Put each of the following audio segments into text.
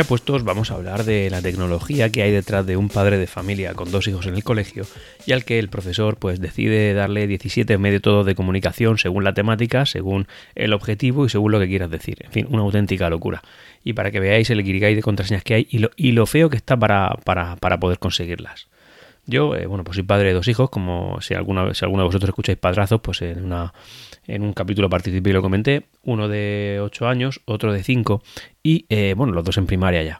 Ya puestos, vamos a hablar de la tecnología que hay detrás de un padre de familia con dos hijos en el colegio y al que el profesor pues decide darle 17 métodos de comunicación según la temática, según el objetivo y según lo que quieras decir. En fin, una auténtica locura. Y para que veáis el guirigay de contraseñas que hay y lo, y lo feo que está para, para, para poder conseguirlas. Yo, eh, bueno, pues soy padre de dos hijos, como si alguna si alguno de vosotros escucháis padrazos, pues en, una, en un capítulo participé y lo comenté, uno de 8 años, otro de 5 y, eh, bueno, los dos en primaria ya.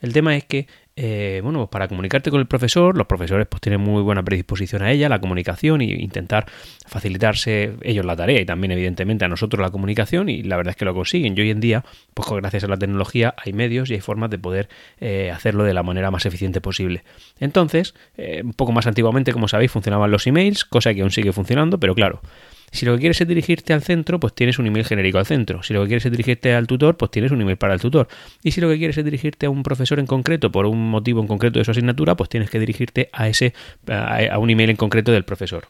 El tema es que eh, bueno, pues para comunicarte con el profesor, los profesores pues tienen muy buena predisposición a ella, la comunicación e intentar facilitarse ellos la tarea y también evidentemente a nosotros la comunicación y la verdad es que lo consiguen. Y hoy en día, pues gracias a la tecnología hay medios y hay formas de poder eh, hacerlo de la manera más eficiente posible. Entonces, eh, un poco más antiguamente, como sabéis, funcionaban los emails, cosa que aún sigue funcionando, pero claro, si lo que quieres es dirigirte al centro, pues tienes un email genérico al centro. Si lo que quieres es dirigirte al tutor, pues tienes un email para el tutor. Y si lo que quieres es dirigirte a un profesor en concreto por un motivo en concreto de su asignatura, pues tienes que dirigirte a ese a un email en concreto del profesor.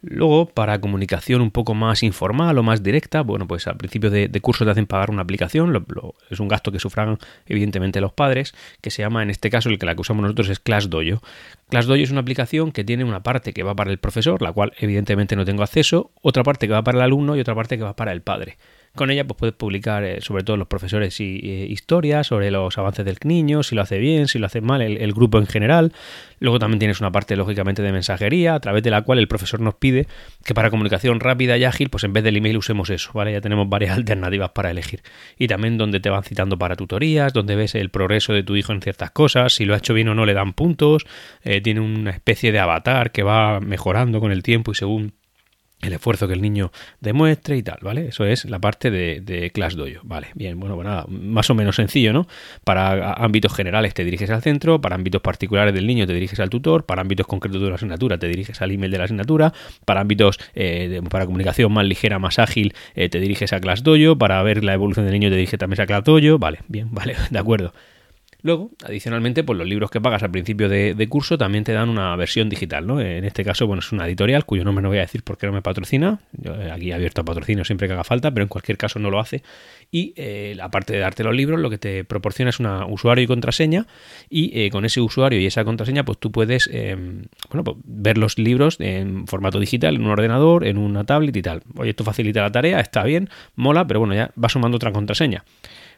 Luego, para comunicación un poco más informal o más directa, bueno, pues al principio de, curso te hacen pagar una aplicación, es un gasto que sufran evidentemente los padres, que se llama, en este caso, el que la que usamos nosotros es ClassDojo. ClassDojo es una aplicación que tiene una parte que va para el profesor, la cual evidentemente no tengo acceso, otra parte que va para el alumno y otra parte que va para el padre. Con ella pues puedes publicar eh, sobre todo los profesores y, eh, historias sobre los avances del niño, si lo hace bien, si lo hace mal, el, grupo en general. Luego también tienes una parte lógicamente de mensajería a través de la cual el profesor nos pide que para comunicación rápida y ágil pues en vez del email usemos eso, ¿vale? Ya tenemos varias alternativas para elegir. Y también donde te van citando para tutorías, donde ves el progreso de tu hijo en ciertas cosas, si lo ha hecho bien o no le dan puntos, eh, tiene una especie de avatar que va mejorando con el tiempo y según el esfuerzo que el niño demuestre y tal, ¿vale? Eso es la parte de, de Dojo, ¿vale? Bien, bueno, pues nada, más o menos sencillo, ¿no? Para ámbitos generales te diriges al centro, para ámbitos particulares del niño te diriges al tutor, para ámbitos concretos de la asignatura te diriges al email de la asignatura, para ámbitos eh, para comunicación más ligera, más ágil, eh, te diriges a Class Dojo, para ver la evolución del niño te diriges también a Class Dojo, vale, bien, vale, de acuerdo. Luego, adicionalmente, pues los libros que pagas al principio de, curso también te dan una versión digital, ¿no? En este caso, bueno, es una editorial cuyo nombre no voy a decir porque no me patrocina. Yo eh, aquí he abierto a patrocinio siempre que haga falta, pero en cualquier caso no lo hace. Y eh, aparte de darte los libros, lo que te proporciona es un usuario y contraseña. Y eh, con ese usuario y esa contraseña, pues tú puedes, em, bueno, pues, ver los libros en formato digital, en un ordenador, en una tablet y tal. Oye, esto facilita la tarea, está bien, mola, pero bueno, ya va sumando otra contraseña.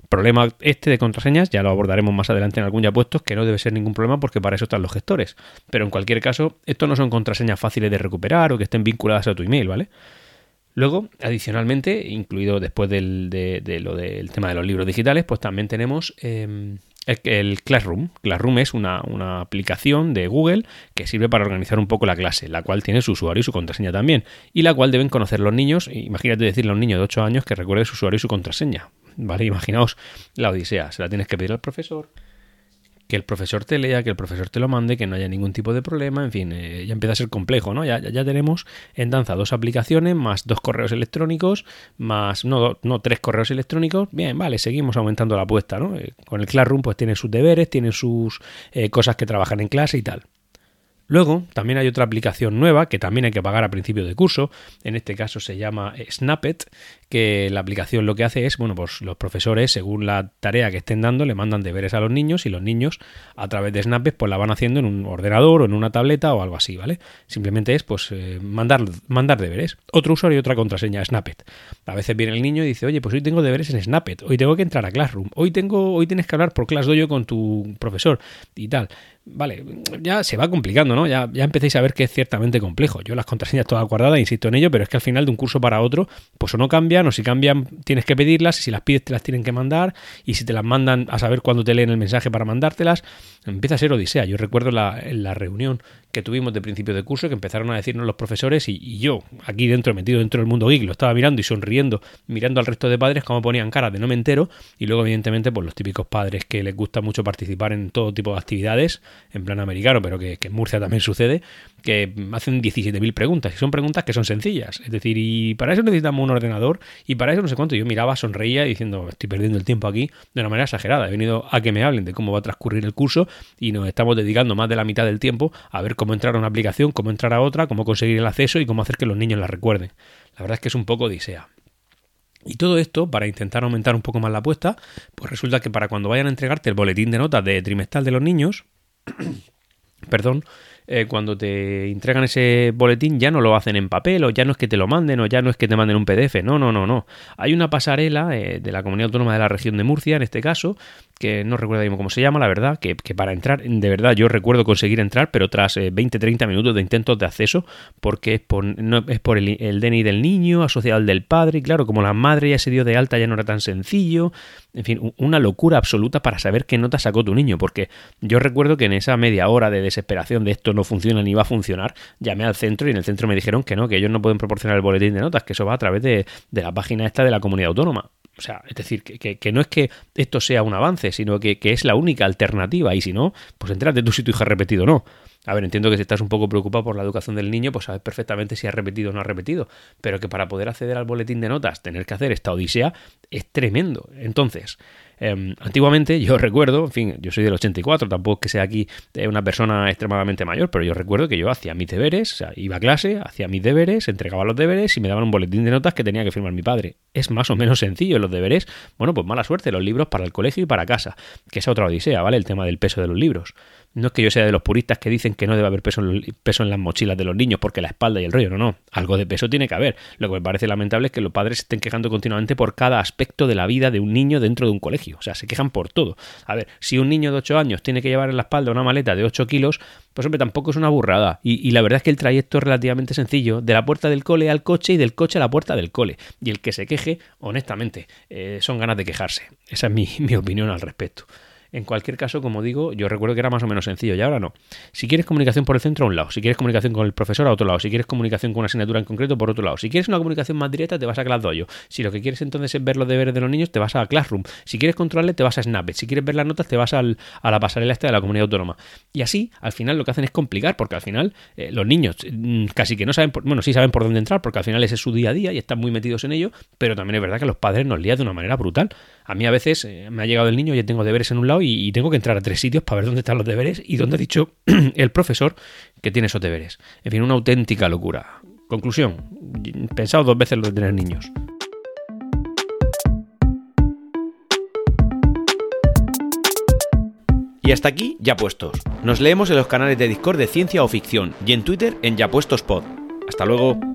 Problema este de contraseñas, ya lo abordaremos más adelante en algún ya puestos, que no debe ser ningún problema porque para eso están los gestores. Pero en cualquier caso, esto no son contraseñas fáciles de recuperar o que estén vinculadas a tu email, ¿vale? Luego, adicionalmente, incluido después del, de, lo del tema de los libros digitales, pues también tenemos em, el, Classroom. Classroom es una, una, aplicación de Google que sirve para organizar un poco la clase, la cual tiene su usuario y su contraseña también, y la cual deben conocer los niños. Imagínate decirle a un niño de 8 años que recuerde su usuario y su contraseña. ¿Vale? Imaginaos la odisea, se la tienes que pedir al profesor, que el profesor te lea, que el profesor te lo mande, que no haya ningún tipo de problema, en fin, eh, ya empieza a ser complejo, ¿no? Ya, ya, tenemos en danza dos aplicaciones, más dos correos electrónicos, más, no, no, tres correos electrónicos, bien, vale, seguimos aumentando la apuesta, ¿no? Eh, con el Classroom pues tiene sus deberes, tiene sus eh, cosas que trabajan en clase y tal. Luego, también hay otra aplicación nueva que también hay que pagar a principio de curso. En este caso se llama Snappet, que la aplicación lo que hace es, bueno, pues los profesores, según la tarea que estén dando, le mandan deberes a los niños y los niños, a través de Snappet, pues la van haciendo en un ordenador o en una tableta o algo así, ¿vale? Simplemente es, pues, eh, mandar, mandar deberes. Otro usuario y otra contraseña, Snappet. A veces viene el niño y dice, oye, pues hoy tengo deberes en Snappet, hoy tengo que entrar a Classroom, hoy tengo, hoy tienes que hablar por ClassDojo con tu profesor y tal vale, ya se va complicando, ¿no? Ya, ya empecéis a ver que es ciertamente complejo. Yo las contraseñas todas guardadas, insisto en ello, pero es que al final de un curso para otro, pues o no cambian, o si cambian tienes que pedirlas, y si las pides te las tienen que mandar, y si te las mandan a saber cuándo te leen el mensaje para mandártelas, empieza a ser odisea. Yo recuerdo la, en la reunión que tuvimos de principio de curso que empezaron a decirnos los profesores y, yo, aquí dentro, metido dentro del mundo geek, lo estaba mirando y sonriendo, mirando al resto de padres cómo ponían cara de no me entero. Y luego evidentemente pues los típicos padres que les gusta mucho participar en todo tipo de actividades en plan americano, pero que, en Murcia también sucede, que hacen 17.000 preguntas y son preguntas que son sencillas, es decir, y para eso necesitamos un ordenador y para eso no sé cuánto, yo miraba, sonreía diciendo estoy perdiendo el tiempo aquí de una manera exagerada, he venido a que me hablen de cómo va a transcurrir el curso y nos estamos dedicando más de la mitad del tiempo a ver cómo entrar a una aplicación, cómo entrar a otra, cómo conseguir el acceso y cómo hacer que los niños la recuerden. La verdad es que es un poco odisea. Y todo esto, para intentar aumentar un poco más la apuesta, pues resulta que para cuando vayan a entregarte el boletín de notas de trimestral de los niños, perdón, eh, cuando te entregan ese boletín ya no lo hacen en papel o ya no es que te lo manden o ya no es que te manden un PDF. No, no, no, no. Hay una pasarela eh, de la Comunidad Autónoma de la Región de Murcia, en este caso, que no recuerdo mismo cómo se llama, la verdad, que, para entrar, de verdad yo recuerdo conseguir entrar, pero tras 20-30 eh, minutos de intentos de acceso, porque es por, no, es por el, el, DNI del niño asociado al del padre, y claro, como la madre ya se dio de alta ya no era tan sencillo, en fin, una locura absoluta para saber qué nota sacó tu niño, porque yo recuerdo que en esa media hora de desesperación de esto no funciona ni va a funcionar, llamé al centro y en el centro me dijeron que no, que ellos no pueden proporcionar el boletín de notas, que eso va a través de, la página esta de la comunidad autónoma. O sea, es decir, que, no es que esto sea un avance, sino que, es la única alternativa. Y si no, pues entrate tú si tu hija ha repetido no. A ver, entiendo que si estás un poco preocupado por la educación del niño, pues sabes perfectamente si ha repetido o no ha repetido. Pero que para poder acceder al boletín de notas, tener que hacer esta odisea, es tremendo. Entonces, Em, antiguamente yo recuerdo, en fin, yo soy del 84, tampoco es que sea aquí eh, una persona extremadamente mayor, pero yo recuerdo que yo hacía mis deberes, o sea, iba a clase, hacía mis deberes, entregaba los deberes y me daban un boletín de notas que tenía que firmar mi padre. Es más o menos sencillo los deberes. Bueno, pues mala suerte, los libros para el colegio y para casa, que es otra odisea, ¿vale? El tema del peso de los libros. No es que yo sea de los puristas que dicen que no debe haber peso en, las mochilas de los niños porque la espalda y el rollo, no, no, algo de peso tiene que haber. Lo que me parece lamentable es que los padres estén quejando continuamente por cada aspecto de la vida de un niño dentro de un colegio, o sea, se quejan por todo. A ver, si un niño de 8 años tiene que llevar en la espalda una maleta de 8 kilos, pues hombre, tampoco es una burrada. Y, la verdad es que el trayecto es relativamente sencillo, de la puerta del cole al coche y del coche a la puerta del cole. Y el que se queje, honestamente, eh, son ganas de quejarse. Esa es mi opinión al respecto. En cualquier caso, como digo, yo recuerdo que era más o menos sencillo y ahora no. Si quieres comunicación por el centro, a un lado. Si quieres comunicación con el profesor, a otro lado. Si quieres comunicación con una asignatura en concreto, por otro lado. Si quieres una comunicación más directa, te vas a ClassDojo. Si lo que quieres entonces es ver los deberes de los niños, te vas a Classroom. Si quieres controlarle, te vas a Snapchat. Si quieres ver las notas, te vas a la pasarela esta de la comunidad autónoma. Y así, al final, lo que hacen es complicar, porque al final eh, los niños mm, casi que no saben, bueno, sí saben por dónde entrar, porque al final ese es su día a día y están muy metidos en ello, pero también es verdad que los padres nos lían de una manera brutal. A mí a veces eh, me ha llegado el niño y tengo deberes en un lado y, tengo que entrar a tres sitios para ver dónde están los deberes y dónde ha dicho el profesor que tiene esos deberes. En fin, una auténtica locura. Conclusión, pensado dos veces lo de tener niños. Y hasta aquí, ya puestos. Nos leemos en los canales de Discord de Ciencia o Ficción y en Twitter en Ya Puestos Pod. Hasta luego.